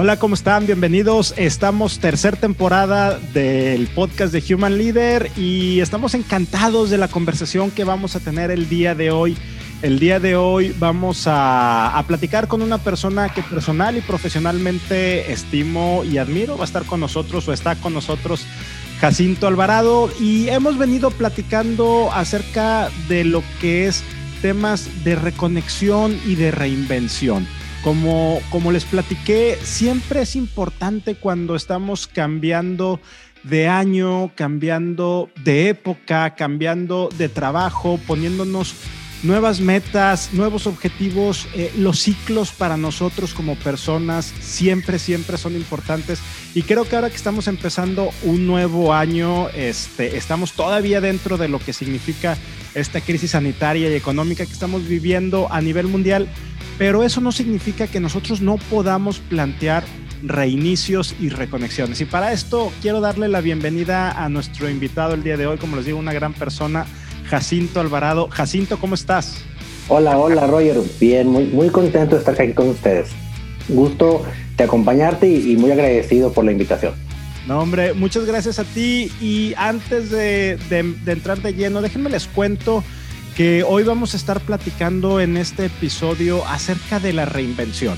Hola, ¿cómo están? Bienvenidos. Estamos tercera temporada del podcast de Human Leader y estamos encantados de la conversación que vamos a tener el día de hoy. El día de hoy vamos a, a, platicar con una persona que personal y profesionalmente estimo y admiro. Va a estar con nosotros o está con nosotros Jacinto Alvarado y hemos venido platicando acerca de lo que es temas de reconexión y de reinvención. Como, como les platiqué, siempre es importante cuando estamos cambiando de año, cambiando de época, cambiando de trabajo, poniéndonos nuevas metas, nuevos objetivos, eh, los ciclos para nosotros como personas siempre, siempre son importantes. Y creo que ahora que estamos empezando un nuevo año, este, estamos todavía dentro de lo que significa esta crisis sanitaria y económica que estamos viviendo a nivel mundial, pero eso no significa que nosotros no podamos plantear reinicios y reconexiones. Y para esto quiero darle la bienvenida a nuestro invitado el día de hoy, como les digo, una gran persona, Jacinto Alvarado. Jacinto, ¿cómo estás? Hola, hola Roger, bien, muy, muy contento de estar aquí con ustedes. Gusto de acompañarte y, y muy agradecido por la invitación. No, hombre, muchas gracias a ti. Y antes de, de, de entrar de lleno, déjenme les cuento que hoy vamos a estar platicando en este episodio acerca de la reinvención.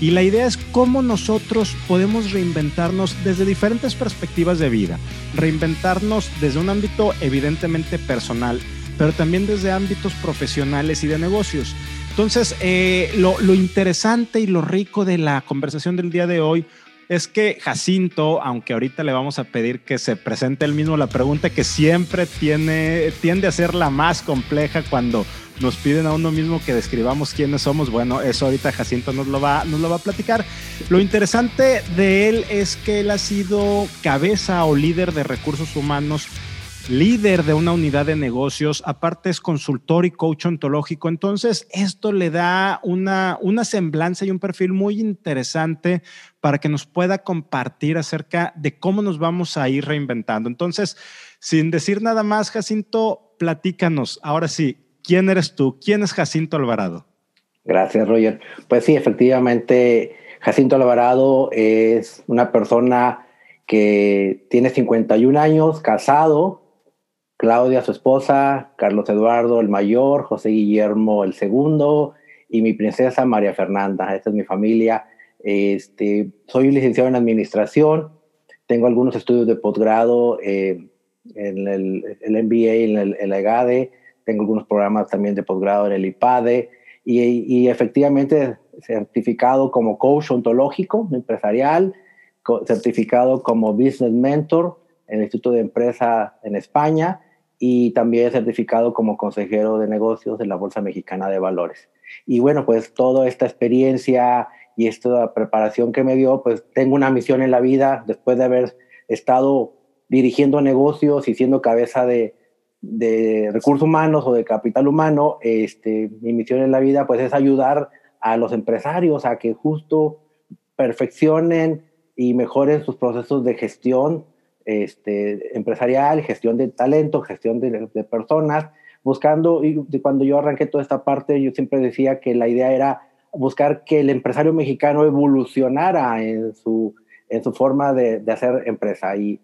Y la idea es cómo nosotros podemos reinventarnos desde diferentes perspectivas de vida. Reinventarnos desde un ámbito evidentemente personal, pero también desde ámbitos profesionales y de negocios. Entonces, eh, lo, lo interesante y lo rico de la conversación del día de hoy es que Jacinto, aunque ahorita le vamos a pedir que se presente él mismo, la pregunta que siempre tiene, tiende a ser la más compleja cuando nos piden a uno mismo que describamos quiénes somos, bueno, eso ahorita Jacinto nos lo va, lo va a platicar. Lo interesante de él es que él ha sido cabeza o líder de recursos humanos líder de una unidad de negocios, aparte es consultor y coach ontológico. Entonces, esto le da una, una semblanza y un perfil muy interesante para que nos pueda compartir acerca de cómo nos vamos a ir reinventando. Entonces, sin decir nada más, Jacinto, platícanos. Ahora sí, ¿quién eres tú? ¿Quién es Jacinto Alvarado? Gracias, Roger. Pues sí, efectivamente, Jacinto Alvarado es una persona que tiene 51 años, casado, Claudia, su esposa, Carlos Eduardo, el mayor, José Guillermo, el segundo, y mi princesa María Fernanda. Esta es mi familia. Este, soy licenciado en administración, tengo algunos estudios de posgrado eh, en el, MBA, en, la EGADE, tengo algunos programas también de posgrado en el IPADE, y, y efectivamente certificado como coach ontológico empresarial, certificado como business mentor en el Instituto de Empresa en España, y también certificado como consejero de negocios de la Bolsa Mexicana de Valores. Y bueno, pues toda esta experiencia y esta preparación que me dio, pues tengo una misión en la vida después de haber estado dirigiendo negocios y siendo cabeza de, de recursos humanos o de capital humano, este, mi misión en la vida pues es ayudar a los empresarios a que justo perfeccionen y mejoren sus procesos de gestión este, empresarial, gestión de talento, gestión de, personas, buscando, y cuando yo arranqué toda esta parte, yo siempre decía que la idea era buscar que el empresario mexicano evolucionara en su, en su forma de, de hacer empresa. Y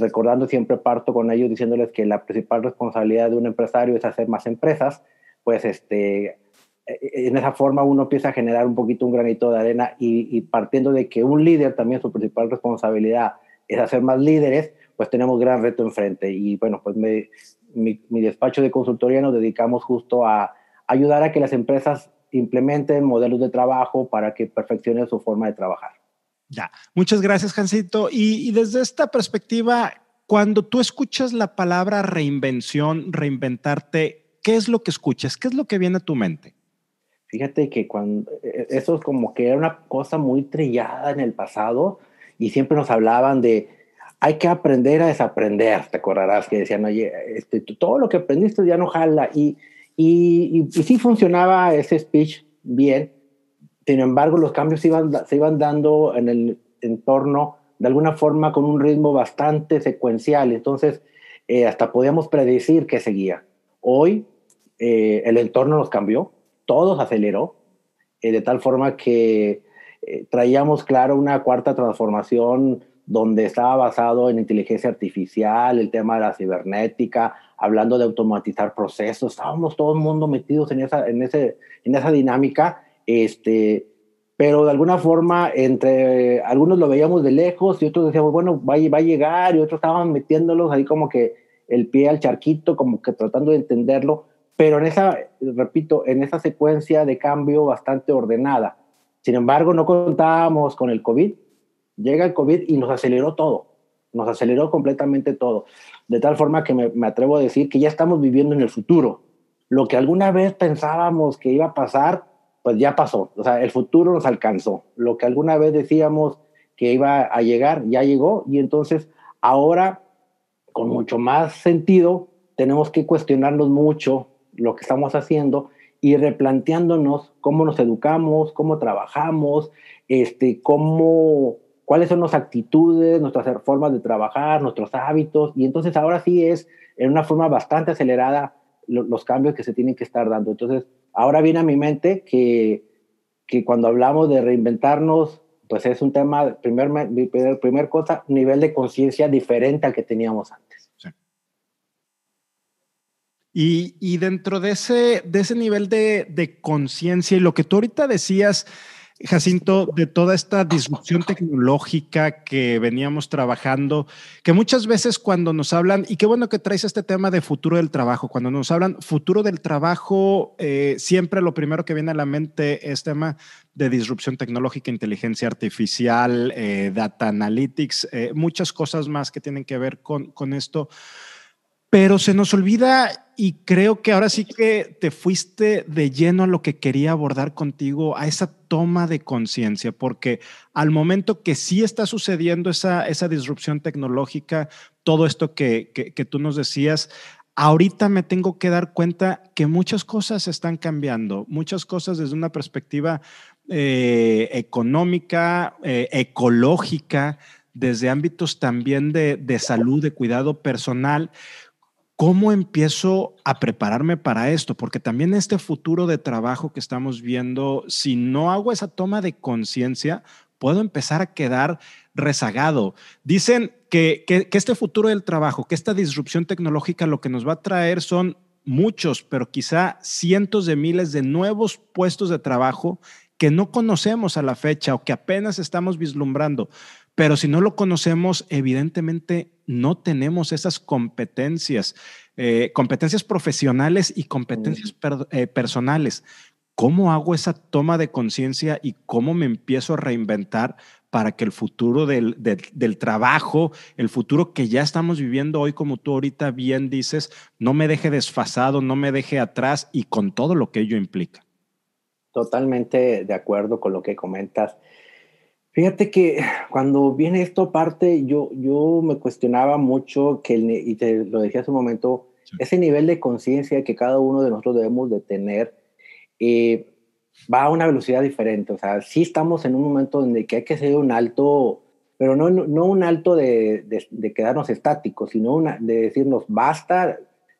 recordando siempre parto con ellos diciéndoles que la principal responsabilidad de un empresario es hacer más empresas, pues este, en esa forma uno empieza a generar un poquito un granito de arena y, y partiendo de que un líder también su principal responsabilidad es hacer más líderes, pues tenemos gran reto enfrente. Y bueno, pues me, mi, mi, despacho de consultoría nos dedicamos justo a ayudar a que las empresas implementen modelos de trabajo para que perfeccionen su forma de trabajar. Ya, muchas gracias, Jancito. Y, y desde esta perspectiva, cuando tú escuchas la palabra reinvención, reinventarte, ¿qué es lo que escuchas? ¿Qué es lo que viene a tu mente? Fíjate que cuando e, e, eso es como que era una cosa muy trillada en el pasado, y siempre nos hablaban de hay que aprender a desaprender, te acordarás que decían, oye, este, todo lo que aprendiste ya no jala y, y, sí funcionaba ese speech bien, sin embargo los cambios se iban, dando en el entorno de alguna forma con un ritmo bastante secuencial, entonces eh, hasta podíamos predecir que seguía. Hoy eh, el entorno nos cambió, todo se aceleró, eh, de tal forma que eh, traíamos, claro, una cuarta transformación donde estaba basado en inteligencia artificial, el tema de la cibernética, hablando de automatizar procesos, estábamos todo el mundo metidos en esa, en ese, en esa dinámica, este, pero de alguna forma entre algunos lo veíamos de lejos y otros decíamos, bueno, va, va a llegar y otros estaban metiéndolos ahí como que el pie al charquito, como que tratando de entenderlo, pero en esa, repito, en esa secuencia de cambio bastante ordenada. Sin embargo, no contábamos con el COVID, llega el COVID y nos aceleró todo, nos aceleró completamente todo, de tal forma que me, atrevo a decir que ya estamos viviendo en el futuro. Lo que alguna vez pensábamos que iba a pasar, pues ya pasó, o sea, el futuro nos alcanzó. Lo que alguna vez decíamos que iba a llegar, ya llegó y entonces ahora, con mucho más sentido, tenemos que cuestionarnos mucho lo que estamos haciendo y replanteándonos cómo nos educamos, cómo trabajamos, este, cómo cuáles son nuestras actitudes, nuestras formas de trabajar, nuestros hábitos, y entonces ahora sí es en una forma bastante acelerada los cambios que se tienen que estar dando. Entonces, ahora viene a mi mente que, que cuando hablamos de reinventarnos, pues es un tema, primer, primer, cosa, nivel de conciencia diferente al que teníamos antes. Y, dentro de ese, de ese nivel de, de conciencia y lo que tú ahorita decías, Jacinto, de toda esta disrupción tecnológica que veníamos trabajando, que muchas veces cuando nos hablan, y qué bueno que traes este tema de futuro del trabajo, cuando nos hablan futuro del trabajo, eh, siempre lo primero que viene a la mente es tema de disrupción tecnológica, inteligencia artificial, eh, data analytics, eh, muchas cosas más que tienen que ver con, con esto pero se nos olvida y creo que ahora sí que te fuiste de lleno a lo que quería abordar contigo, a esa toma de conciencia, porque al momento que sí está sucediendo esa, esa disrupción tecnológica, todo esto que, que, tú nos decías, ahorita me tengo que dar cuenta que muchas cosas están cambiando, muchas cosas desde una perspectiva eh, económica, eh, ecológica, desde ámbitos también de, de salud, de cuidado personal ¿Cómo empiezo a prepararme para esto? Porque también este futuro de trabajo que estamos viendo, si no hago esa toma de conciencia, puedo empezar a quedar rezagado. Dicen que, que, este futuro del trabajo, que esta disrupción tecnológica lo que nos va a traer son muchos, pero quizá cientos de miles de nuevos puestos de trabajo que no conocemos a la fecha o que apenas estamos vislumbrando. Pero si no lo conocemos, evidentemente no tenemos esas competencias, eh, competencias profesionales y competencias eh, personales. ¿Cómo hago esa toma de conciencia y cómo me empiezo a reinventar para que el futuro del, del, trabajo, el futuro que ya estamos viviendo hoy, como tú ahorita bien dices, no me deje desfasado, no me deje atrás y con todo lo que ello implica? Totalmente de acuerdo con lo que comentas. Fíjate que cuando viene esto aparte, yo, yo me cuestionaba mucho que, y te lo decía hace un momento, ese nivel de conciencia que cada uno de nosotros debemos de tener eh, va a una velocidad diferente. O sea, sí estamos en un momento donde que hay que hacer un alto, pero no, no un alto de, de, quedarnos estáticos, sino una, de decirnos, basta,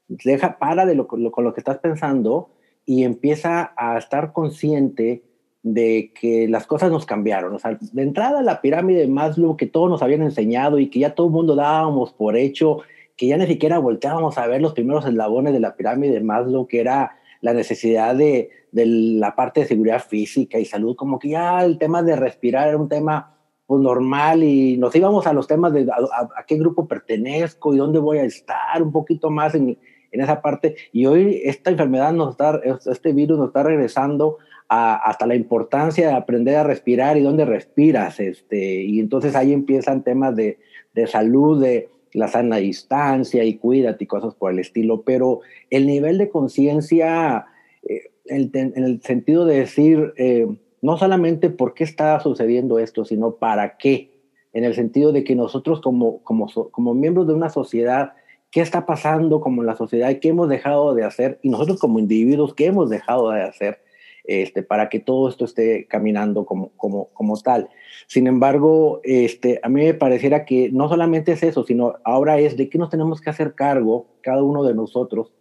deja, para de lo, con lo que estás pensando y empieza a estar consciente de que las cosas nos cambiaron. O sea, de entrada la pirámide de Maslow que todos nos habían enseñado y que ya todo el mundo dábamos por hecho, que ya ni siquiera volteábamos a ver los primeros eslabones de la pirámide de Maslow, que era la necesidad de, de la parte de seguridad física y salud, como que ya el tema de respirar era un tema pues, normal y nos íbamos a los temas de a, qué grupo pertenezco y dónde voy a estar, un poquito más en, en esa parte. Y hoy esta enfermedad nos está, este virus nos está regresando hasta la importancia de aprender a respirar y dónde respiras. Este, y entonces ahí empiezan temas de, de salud, de la sana distancia y cuídate y cosas por el estilo. Pero el nivel de conciencia, eh, en el sentido de decir, eh, no solamente por qué está sucediendo esto, sino para qué. En el sentido de que nosotros como, como, como miembros de una sociedad, qué está pasando como la sociedad qué hemos dejado de hacer, y nosotros como individuos, qué hemos dejado de hacer este, para que todo esto esté caminando como, como, como tal. Sin embargo, este, a mí me pareciera que no solamente es eso, sino ahora es de qué nos tenemos que hacer cargo cada uno de nosotros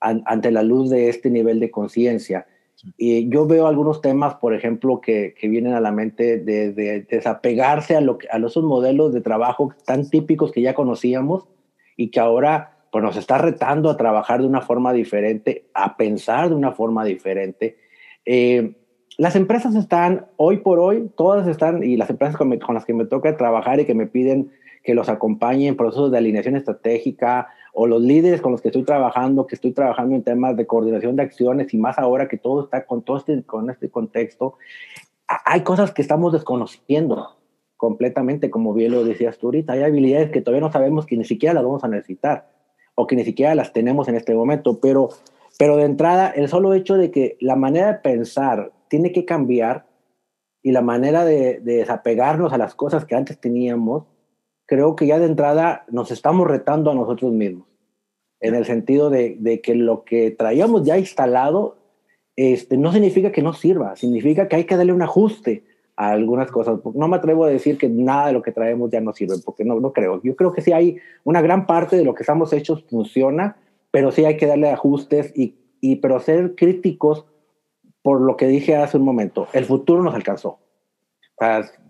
ante la luz de este nivel de conciencia. Y yo veo algunos temas, por ejemplo, que, que vienen a la mente de, de desapegarse a, lo, a esos modelos de trabajo tan típicos que ya conocíamos y que ahora pues, nos está retando a trabajar de una forma diferente, a pensar de una forma diferente. Eh, las empresas están, hoy por hoy, todas están, y las empresas con, con, las que me toca trabajar y que me piden que los acompañe en procesos de alineación estratégica, o los líderes con los que estoy trabajando, que estoy trabajando en temas de coordinación de acciones y más ahora que todo está con todo este, con este contexto, hay cosas que estamos desconociendo completamente, como bien lo decías tú ahorita, hay habilidades que todavía no sabemos que ni siquiera las vamos a necesitar o que ni siquiera las tenemos en este momento, pero, pero de entrada el solo hecho de que la manera de pensar tiene que cambiar y la manera de, de desapegarnos a las cosas que antes teníamos, creo que ya de entrada nos estamos retando a nosotros mismos, en el sentido de, que lo que traíamos ya instalado este, no significa que no sirva, significa que hay que darle un ajuste a algunas cosas. No me atrevo a decir que nada de lo que traemos ya no sirve, porque no, no creo. Yo creo que sí hay una gran parte de lo que estamos hechos funciona, pero sí hay que darle ajustes y, y pero ser críticos por lo que dije hace un momento. El futuro nos alcanzó.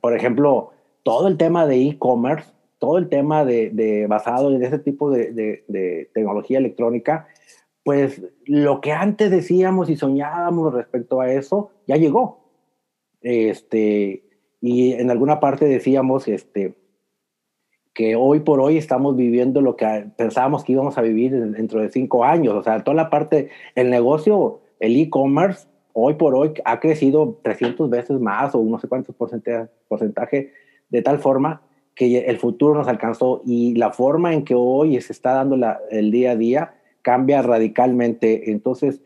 por ejemplo, todo el tema de e-commerce todo el tema de, basado en ese tipo de, tecnología electrónica, pues lo que antes decíamos y soñábamos respecto a eso ya llegó. Este, y en alguna parte decíamos este, que hoy por hoy estamos viviendo lo que pensábamos que íbamos a vivir dentro de cinco años. O sea, toda la parte, el negocio, el e-commerce, hoy por hoy ha crecido 300 veces más o no sé cuántos porcentaje, porcentaje de tal forma que el futuro nos alcanzó y la forma en que hoy se está dando el día a día cambia radicalmente. Entonces,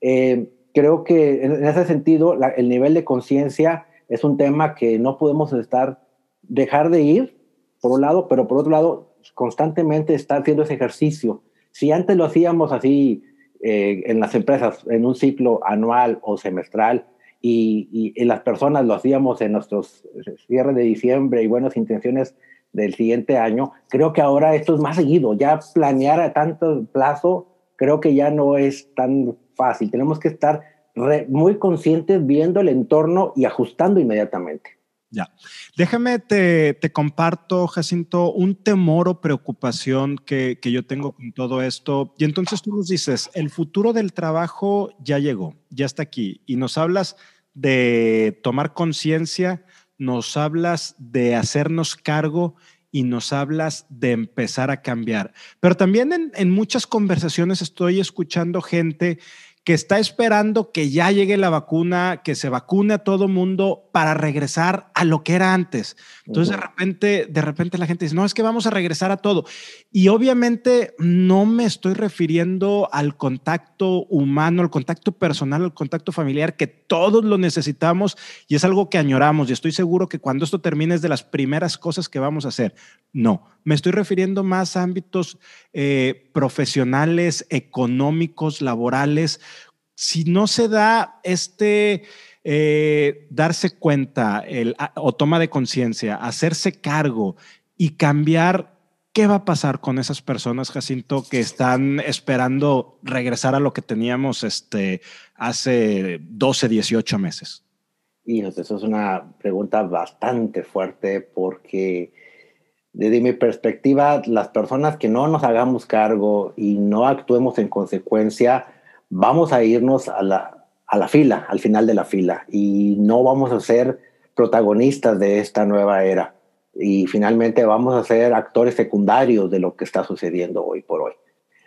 eh, creo que en, ese sentido, el nivel de conciencia es un tema que no podemos estar, dejar de ir, por un lado, pero por otro lado, constantemente estar haciendo ese ejercicio. Si antes lo hacíamos así eh, en las empresas, en un ciclo anual o semestral, y, las personas lo hacíamos en nuestros cierres de diciembre y buenas intenciones del siguiente año, creo que ahora esto es más seguido. Ya planear a tanto plazo creo que ya no es tan fácil. Tenemos que estar muy conscientes viendo el entorno y ajustando inmediatamente. Ya. Déjame, te, comparto, Jacinto, un temor o preocupación que, que, yo tengo con todo esto. Y entonces tú nos dices, el futuro del trabajo ya llegó, ya está aquí. Y nos hablas de tomar conciencia, nos hablas de hacernos cargo y nos hablas de empezar a cambiar. Pero también en muchas conversaciones estoy escuchando gente que está esperando que ya llegue la vacuna, que se vacune a todo mundo para regresar a lo que era antes. Entonces, de repente, de repente la gente dice, no, es que vamos a regresar a todo. Y obviamente no me estoy refiriendo al contacto humano, al contacto personal, al contacto familiar, que todos lo necesitamos y es algo que añoramos. Y estoy seguro que cuando esto termine es de las primeras cosas que vamos a hacer. No, me estoy refiriendo más a ámbitos eh, profesionales, económicos, laborales. Si no se da este eh, darse cuenta el, o toma de conciencia, hacerse cargo y cambiar, ¿qué va a pasar con esas personas, Jacinto, que están esperando regresar a lo que teníamos este, hace 12, 18 meses? Y eso es una pregunta bastante fuerte porque desde mi perspectiva, las personas que no nos hagamos cargo y no actuemos en consecuencia, vamos a irnos a la, a la fila, al final de la fila, y no vamos a ser protagonistas de esta nueva era. Y finalmente vamos a ser actores secundarios de lo que está sucediendo hoy por hoy.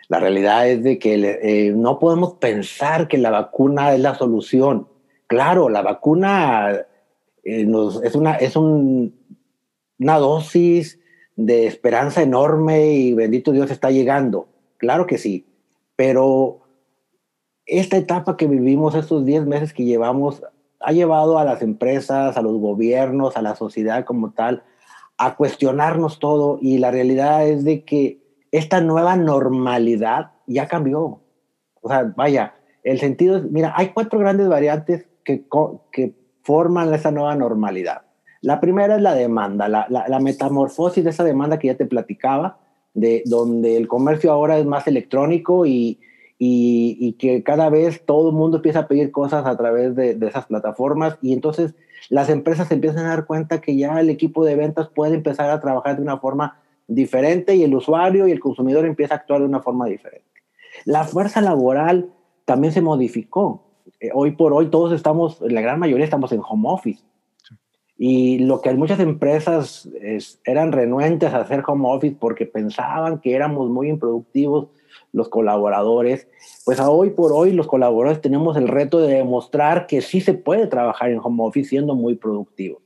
La realidad es de que eh, no podemos pensar que la vacuna es la solución. Claro, la vacuna eh, nos, es, una, es un, una dosis de esperanza enorme y bendito Dios está llegando. Claro que sí, pero esta etapa que vivimos, estos 10 meses que llevamos, ha llevado a las empresas, a los gobiernos, a la sociedad como tal, a cuestionarnos todo y la realidad es de que esta nueva normalidad ya cambió. O sea, vaya, el sentido es, mira, hay cuatro grandes variantes que, que forman esa nueva normalidad. La primera es la demanda, la, metamorfosis de esa demanda que ya te platicaba, de donde el comercio ahora es más electrónico y, que cada vez todo el mundo empieza a pedir cosas a través de, esas plataformas y entonces las empresas empiezan a dar cuenta que ya el equipo de ventas puede empezar a trabajar de una forma diferente y el usuario y el consumidor empieza a actuar de una forma diferente. La fuerza laboral también se modificó. Eh, hoy por hoy todos estamos, la gran mayoría estamos en home office. Y lo que muchas empresas eran renuentes a hacer home office porque pensaban que éramos muy improductivos los colaboradores, pues hoy por hoy los colaboradores tenemos el reto de demostrar que sí se puede trabajar en home office siendo muy productivo.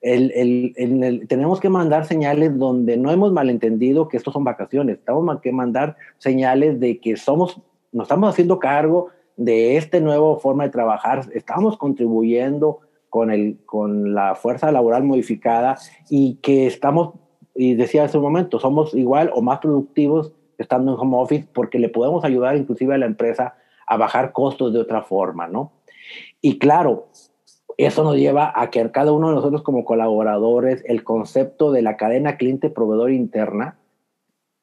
tenemos que mandar señales donde no hemos malentendido que estos son vacaciones, tenemos que mandar señales de que somos, nos estamos haciendo cargo de esta nueva forma de trabajar, estamos contribuyendo con, el, con la fuerza laboral modificada y que estamos, y decía hace un momento, somos igual o más productivos estando en home office porque le podemos ayudar inclusive a la empresa a bajar costos de otra forma, ¿no? Y claro, eso nos lleva a que cada uno de nosotros como colaboradores, el concepto de la cadena cliente-proveedor interna,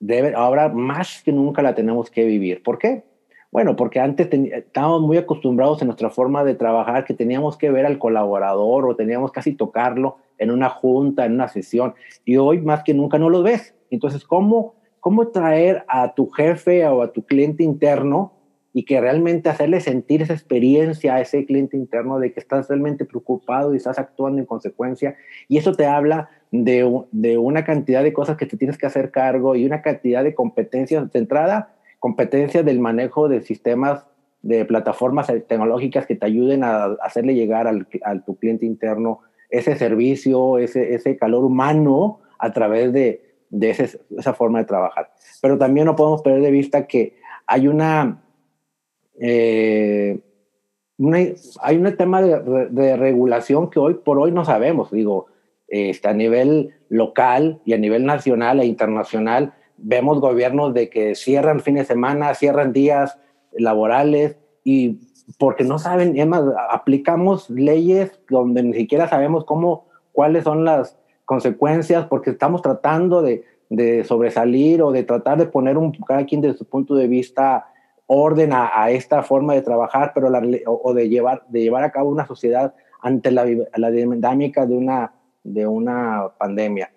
debe, ahora más que nunca la tenemos que vivir. ¿Por qué? Bueno, porque antes estábamos muy acostumbrados en nuestra forma de trabajar que teníamos que ver al colaborador o teníamos casi tocarlo en una junta, en una sesión, y hoy más que nunca no lo ves. Entonces, ¿cómo cómo traer a tu jefe o a tu cliente interno y que realmente hacerle sentir esa experiencia a ese cliente interno de que estás realmente preocupado y estás actuando en consecuencia. Y eso te habla de, una cantidad de cosas que te tienes que hacer cargo y una cantidad de competencias de entrada, competencias del manejo de sistemas de plataformas tecnológicas que te ayuden a hacerle llegar al, a tu cliente interno ese servicio, ese, ese calor humano a través de, de esa forma de trabajar. Pero también no podemos perder de vista que hay una, eh, hay un tema de, regulación que hoy por hoy no sabemos. Digo, este, a nivel local y a nivel nacional e internacional, vemos gobiernos de que cierran fines de semana, cierran días laborales y porque no saben, más, aplicamos leyes donde ni siquiera sabemos cómo, cuáles son las consecuencias, porque estamos tratando de, de, sobresalir o de tratar de poner un, cada quien desde su punto de vista orden a, esta forma de trabajar, pero la, o, de, llevar, de llevar a cabo una sociedad ante la, la dinámica de una, de una pandemia.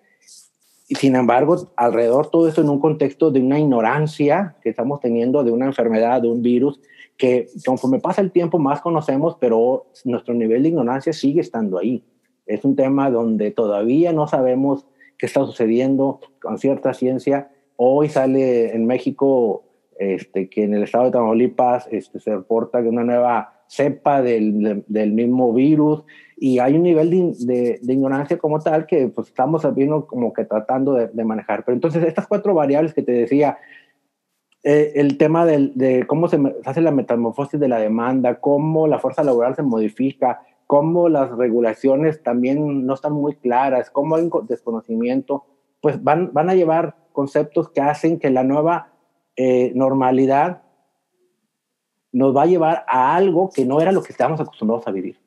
Y sin embargo, alrededor todo esto en un contexto de una ignorancia que estamos teniendo de una enfermedad, de un virus, que conforme pasa el tiempo más conocemos, pero nuestro nivel de ignorancia sigue estando ahí es un tema donde todavía no sabemos qué está sucediendo con cierta ciencia. Hoy sale en México este, que en el estado de Tamaulipas este, se reporta una nueva cepa del, del, mismo virus y hay un nivel de, de, ignorancia como tal que pues, estamos viendo como que tratando de, de, manejar. Pero entonces estas cuatro variables que te decía, eh, el tema de cómo se hace la metamorfosis de la demanda, cómo la fuerza laboral se modifica, cómo las regulaciones también no están muy claras, cómo hay desconocimiento, pues van, van a llevar conceptos que hacen que la nueva eh, normalidad nos va a llevar a algo que no era lo que estábamos acostumbrados a vivir.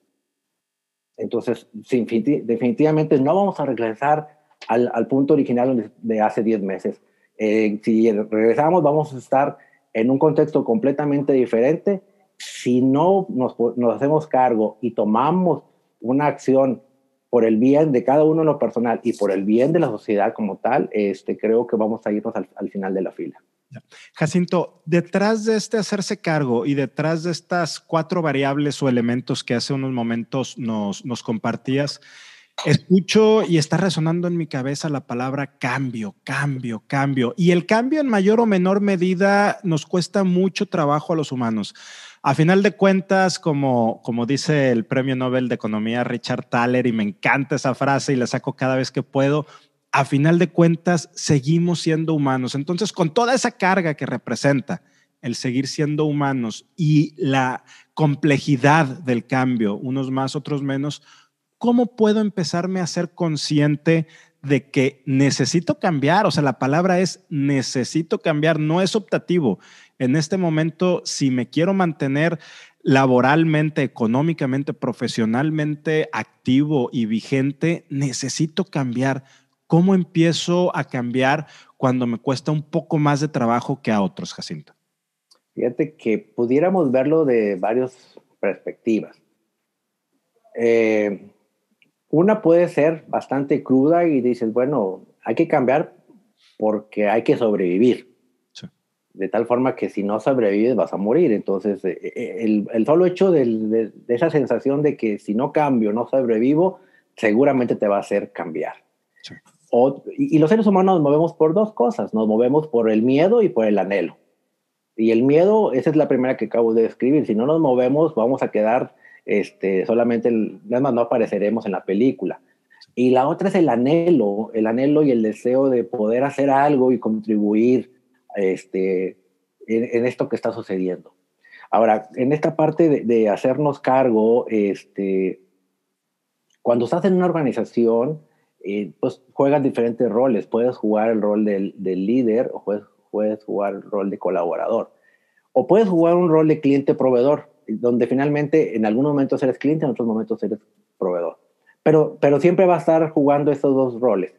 Entonces, definitivamente no vamos a regresar al, punto original de hace 10 meses. Eh, si regresamos, vamos a estar en un contexto completamente diferente si no nos, hacemos cargo y tomamos una acción por el bien de cada uno en lo personal y por el bien de la sociedad como tal, este, creo que vamos a irnos al, final de la fila. Jacinto, detrás de este hacerse cargo y detrás de estas cuatro variables o elementos que hace unos momentos nos, nos compartías, escucho y está resonando en mi cabeza la palabra cambio, cambio, cambio. Y el cambio en mayor o menor medida nos cuesta mucho trabajo a los humanos. A final de cuentas, como, como dice el premio Nobel de Economía Richard Thaler, y me encanta esa frase y la saco cada vez que puedo, a final de cuentas seguimos siendo humanos. Entonces, con toda esa carga que representa el seguir siendo humanos y la complejidad del cambio, unos más, otros menos, ¿cómo puedo empezarme a ser consciente de que necesito cambiar? O sea, la palabra es necesito cambiar, no es optativo en este momento, si me quiero mantener laboralmente, económicamente, profesionalmente activo y vigente, necesito cambiar. ¿Cómo empiezo a cambiar cuando me cuesta un poco más de trabajo que a otros, Jacinto? Fíjate que pudiéramos verlo de varias perspectivas. Eh, una puede ser bastante cruda y dices, bueno, hay que cambiar porque hay que sobrevivir. De tal forma que si no sobrevives vas a morir. Entonces, eh, eh, el, el solo hecho de, de, esa sensación de que si no cambio, no sobrevivo, seguramente te va a hacer cambiar. Y, y los seres humanos nos movemos por dos cosas. Nos movemos por el miedo y por el anhelo. Y el miedo, esa es la primera que acabo de describir. Si no nos movemos, vamos a quedar este, solamente, nada más no apareceremos en la película. Y la otra es el anhelo, el anhelo y el deseo de poder hacer algo y contribuir este, en, esto que está sucediendo. Ahora, en esta parte de, hacernos cargo, este, cuando estás en una organización, eh, pues juegas diferentes roles. Puedes jugar el rol del, líder o puedes, puedes jugar el rol de colaborador. O puedes jugar un rol de cliente-proveedor donde finalmente en algunos momentos eres cliente, en otros momentos eres proveedor. Pero, pero siempre va a estar jugando esos dos roles.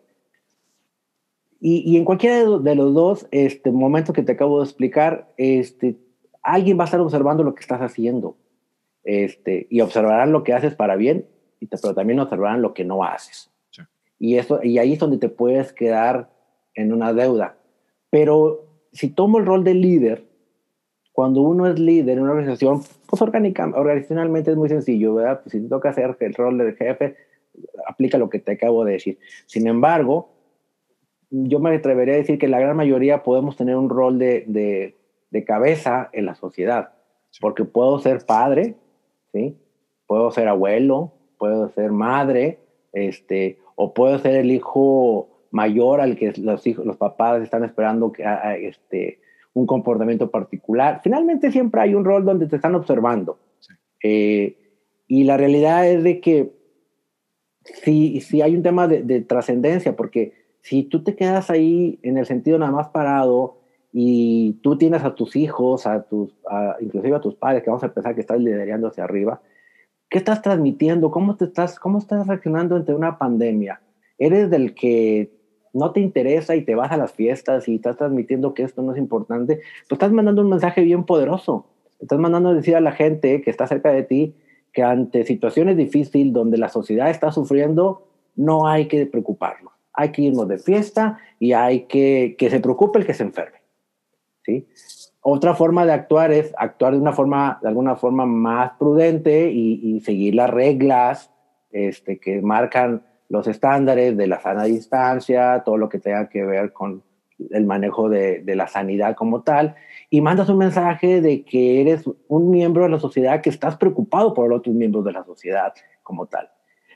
Y, y en cualquiera de los dos este, momentos que te acabo de explicar, este, alguien va a estar observando lo que estás haciendo. Este, y observarán lo que haces para bien, pero también observarán lo que no haces. Y, eso, y ahí es donde te puedes quedar en una deuda. Pero si tomo el rol de líder, cuando uno es líder en una organización, pues orgánica, organizacionalmente es muy sencillo, ¿verdad? Pues si te toca hacer el rol del jefe, aplica lo que te acabo de decir. Sin embargo, yo me atrevería a decir que la gran mayoría podemos tener un rol de, de, de cabeza en la sociedad, porque puedo ser padre, ¿sí? Puedo ser abuelo, puedo ser madre, este, o puedo ser el hijo mayor al que los, hijos, los papás están esperando que, este, un comportamiento particular. Finalmente siempre hay un rol donde te están observando. Eh, y la realidad es de que si, si hay un tema de, trascendencia, porque si tú te quedas ahí en el sentido nada más parado y tú tienes a tus hijos, a tus, inclusive a tus padres, que vamos a pensar que estás liderando hacia arriba, ¿qué estás transmitiendo? ¿Cómo, te estás, ¿Cómo estás reaccionando ante una pandemia? ¿Eres del que no te interesa y te vas a las fiestas y estás transmitiendo que esto no es importante, pues estás mandando un mensaje bien poderoso. Estás mandando a decir a la gente que está cerca de ti que ante situaciones difíciles donde la sociedad está sufriendo, no hay que preocuparnos. Hay que irnos de fiesta y hay que que se preocupe el que se enferme. ¿sí? Otra forma de actuar es actuar de una forma, de alguna forma más prudente y, y seguir las reglas este, que marcan los estándares de la sana distancia, todo lo que tenga que ver con el manejo de, de, la sanidad como tal, y mandas un mensaje de que eres un miembro de la sociedad, que estás preocupado por los otros miembros de la sociedad como tal.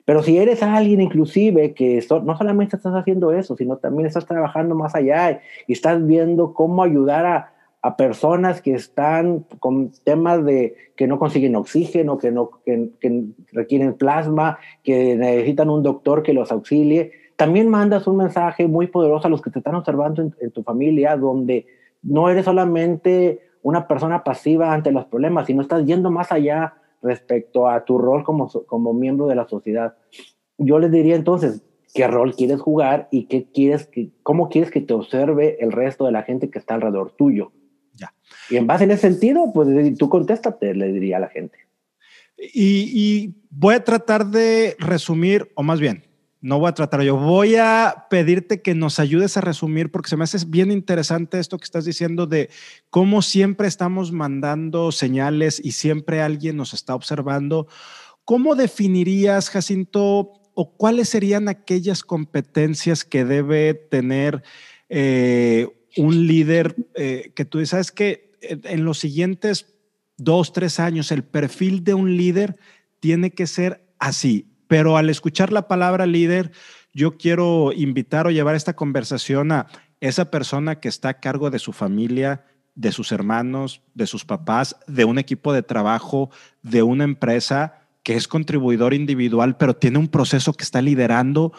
Pero si eres alguien inclusive que no solamente estás haciendo eso, sino también estás trabajando más allá y estás viendo cómo ayudar a, a personas que están con temas de que no consiguen oxígeno, que, no, que, que, requieren plasma, que necesitan un doctor que los auxilie. También mandas un mensaje muy poderoso a los que te están observando en, en tu familia, donde no eres solamente una persona pasiva ante los problemas, sino estás yendo más allá respecto a tu rol como, como miembro de la sociedad. Yo les diría entonces, ¿qué rol quieres jugar y qué quieres que, cómo quieres que te observe el resto de la gente que está alrededor tuyo? Y en base en ese sentido, pues tú contéstate, le diría a la gente. Y, y, voy a tratar de resumir, o más bien, no voy a tratar yo, voy a pedirte que nos ayudes a resumir porque se me hace bien interesante esto que estás diciendo de cómo siempre estamos mandando señales y siempre alguien nos está observando. ¿Cómo definirías, Jacinto, o cuáles serían aquellas competencias que debe tener eh, un líder eh, que tú sabes que en los siguientes dos, tres años el perfil de un líder tiene que ser así. Pero al escuchar la palabra líder, yo quiero invitar o llevar esta conversación a esa persona que está a cargo de su familia, de sus hermanos, de sus papás, de un equipo de trabajo, de una empresa que es contribuidor individual, pero tiene un proceso que está liderando.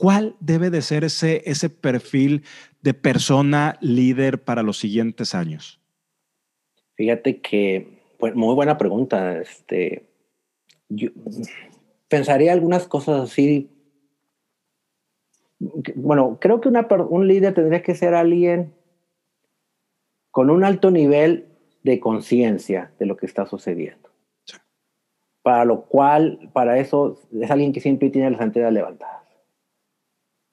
¿Cuál debe de ser ese, ese perfil de persona líder para los siguientes años? Fíjate que, pues, muy buena pregunta. Este, yo pensaría algunas cosas así. Bueno, creo que una, un líder tendría que ser alguien con un alto nivel de conciencia de lo que está sucediendo. Para lo cual, para eso, es alguien que siempre tiene las antenas levantadas.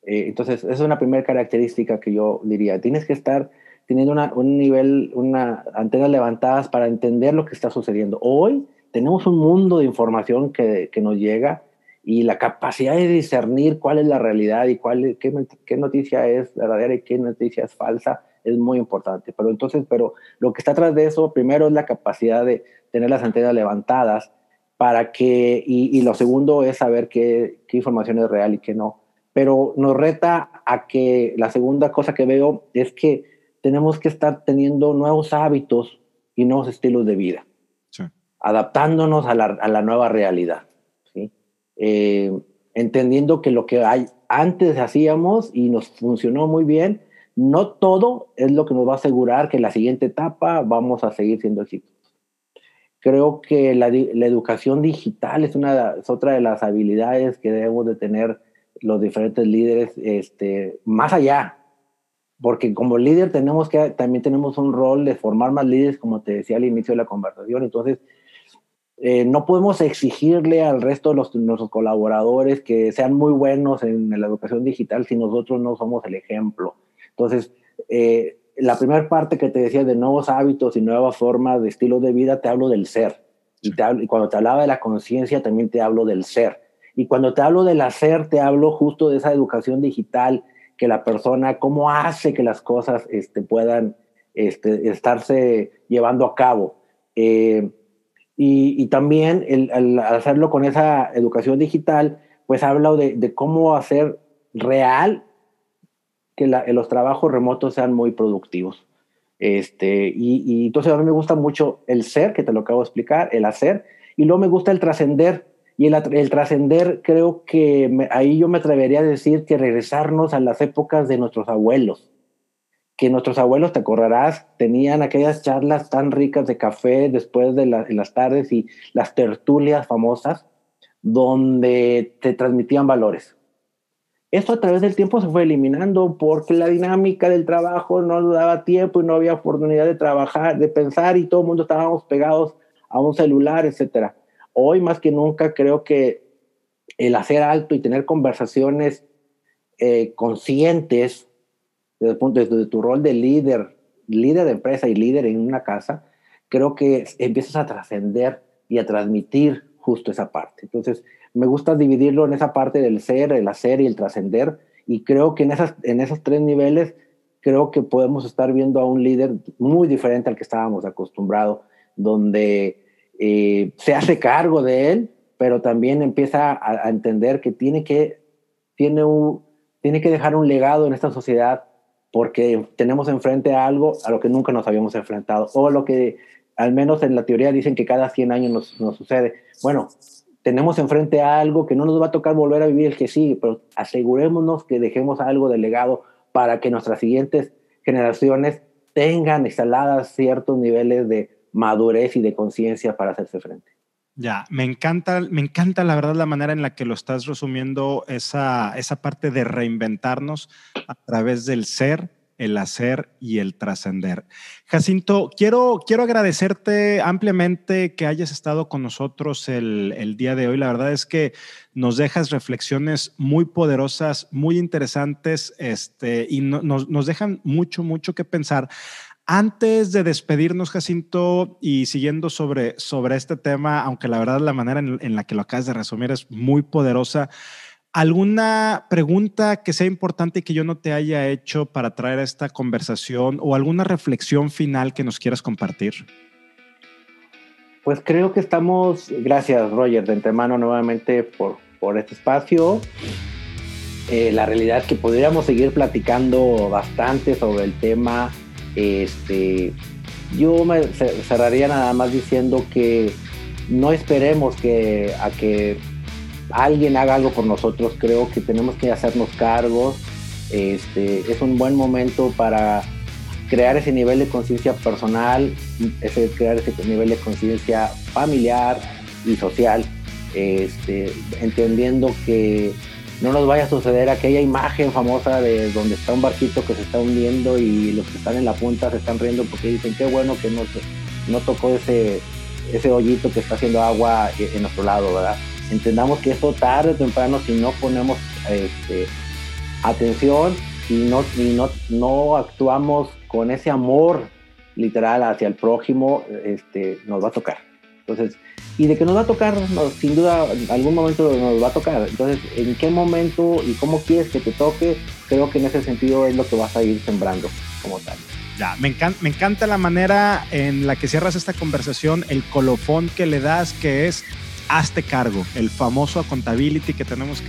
Eh, entonces, esa es una primera característica que yo diría. Tienes que estar teniendo un nivel, una antenas levantadas para entender lo que está sucediendo. Hoy tenemos un mundo de información que, que nos llega y la capacidad de discernir cuál es la realidad y cuál, qué, noticia es verdadera y qué noticia es falsa es muy importante. Pero entonces, pero lo que está atrás de eso, primero es la capacidad de tener las antenas levantadas para que, y, lo segundo es saber qué, qué, información es real y qué no. Pero nos reta a que la segunda cosa que veo es que tenemos que estar teniendo nuevos hábitos y nuevos estilos de vida, adaptándonos a la, a la, nueva realidad, ¿sí? Eh, entendiendo que lo que hay, antes hacíamos y nos funcionó muy bien, no todo es lo que nos va a asegurar que en la siguiente etapa vamos a seguir siendo exitosos. Creo que la, educación digital es, una, es otra de las habilidades que debemos de tener los diferentes líderes este, más allá, porque como líder tenemos que, también tenemos un rol de formar más líderes, como te decía al inicio de la conversación, entonces eh, no podemos exigirle al resto de los, nuestros colaboradores que sean muy buenos en la educación digital si nosotros no somos el ejemplo. Entonces, eh, la primera parte que te decía de nuevos hábitos y nuevas formas de estilo de vida, te hablo del ser. Y, y cuando te hablaba de la conciencia, también te hablo del ser. Y cuando te hablo del hacer, te hablo justo de esa educación digital, que la persona, cómo hace que las cosas este, puedan este, estarse llevando a cabo. Eh, y, y, también el, hacerlo con esa educación digital, pues habla de, cómo hacer real que los trabajos remotos sean muy productivos. Este, y, entonces a mí me gusta mucho el ser, que te lo acabo de explicar, el hacer, y luego me gusta el trascender. Y el, trascender, creo que ahí yo me atrevería a decir que regresarnos a las épocas de nuestros abuelos. Que nuestros abuelos, te acordarás, tenían aquellas charlas tan ricas de café después de las tardes y las tertulias famosas, donde te transmitían valores esto a través del tiempo se fue eliminando porque la dinámica del trabajo no daba tiempo y no había oportunidad de trabajar, de pensar y todo el mundo estábamos pegados a un celular, etc. Hoy más que nunca creo que el hacer alto y tener conversaciones eh, conscientes desde, el punto, desde tu rol de líder, líder de empresa y líder en una casa, creo que empiezas a trascender y a transmitir justo esa parte. Entonces, me gusta dividirlo en esa parte del ser, el hacer y el trascender. Y creo que en, esas, en esos tres niveles, creo que podemos estar viendo a un líder muy diferente al que estábamos acostumbrados, donde eh, se hace cargo de él, pero también empieza a, entender que tiene que, tiene, un, tiene que dejar un legado en esta sociedad porque tenemos enfrente algo a lo que nunca nos habíamos enfrentado, o lo que al menos en la teoría dicen que cada 100 años nos, nos sucede. Bueno, tenemos enfrente algo que no nos va a tocar volver a vivir el que sigue, pero asegurémonos que dejemos algo de legado para que nuestras siguientes generaciones tengan instaladas ciertos niveles de madurez y de conciencia para hacerse frente. Ya, me encanta, me encanta la verdad la manera en la que lo estás resumiendo, esa, esa parte de reinventarnos a través del ser, el hacer y el trascender. Jacinto, quiero, quiero agradecerte ampliamente que hayas estado con nosotros el, día de hoy. La verdad es que nos dejas reflexiones muy poderosas, muy interesantes este, y nos, nos dejan mucho, mucho que pensar. Antes de despedirnos, Jacinto, y siguiendo sobre, sobre este tema, aunque la verdad la manera en, la que lo acabas de resumir es muy poderosa, ¿Alguna pregunta que sea importante que yo no te haya hecho para traer esta conversación o alguna reflexión final que nos quieras compartir? Pues creo que estamos, gracias Roger, de antemano nuevamente por, por este espacio. Eh, la realidad es que podríamos seguir platicando bastante sobre el tema. Este, yo me cerraría nada más diciendo que no esperemos que, a que alguien haga algo por nosotros, creo que tenemos que hacernos cargos. Este, es un buen momento para crear ese nivel de conciencia personal, ese, crear ese nivel de conciencia familiar y social, este, entendiendo que no nos vaya a suceder aquella imagen famosa de donde está un barquito que se está hundiendo y los que están en la punta se están riendo porque dicen qué bueno que no no tocó ese, ese hoyito que está haciendo agua en nuestro lado, ¿verdad? Entendamos que eso tarde o temprano, si no ponemos este, atención y no, y no, no actuamos con ese amor literal hacia el prójimo, este, nos va a tocar. Entonces, y de que nos va a tocar, sin duda, algún momento nos va a tocar. Entonces, ¿en qué momento y cómo quieres que te toque? Creo que en ese sentido es lo que vas a ir sembrando como tal. Ya, me encanta, me encanta la manera en la que cierras esta conversación, el colofón que le das, que es hazte cargo, el famoso accountability que tenemos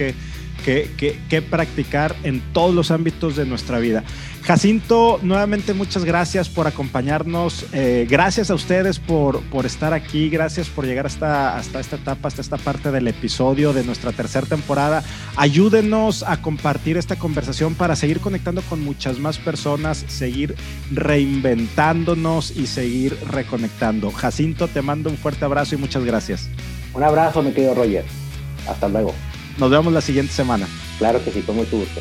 que practicar en todos los ámbitos de nuestra vida. Jacinto, nuevamente muchas gracias por acompañarnos. Eh, gracias a ustedes por, por estar aquí. Gracias por llegar hasta, hasta esta etapa, hasta esta parte del episodio de nuestra tercera temporada. Ayúdenos a compartir esta conversación para seguir conectando con muchas más personas, seguir reinventándonos y seguir reconectando. Jacinto, te mando un fuerte abrazo y muchas gracias. Un abrazo, mi querido Roger. Hasta luego. Nos vemos la siguiente semana. Claro que sí, con mucho gusto.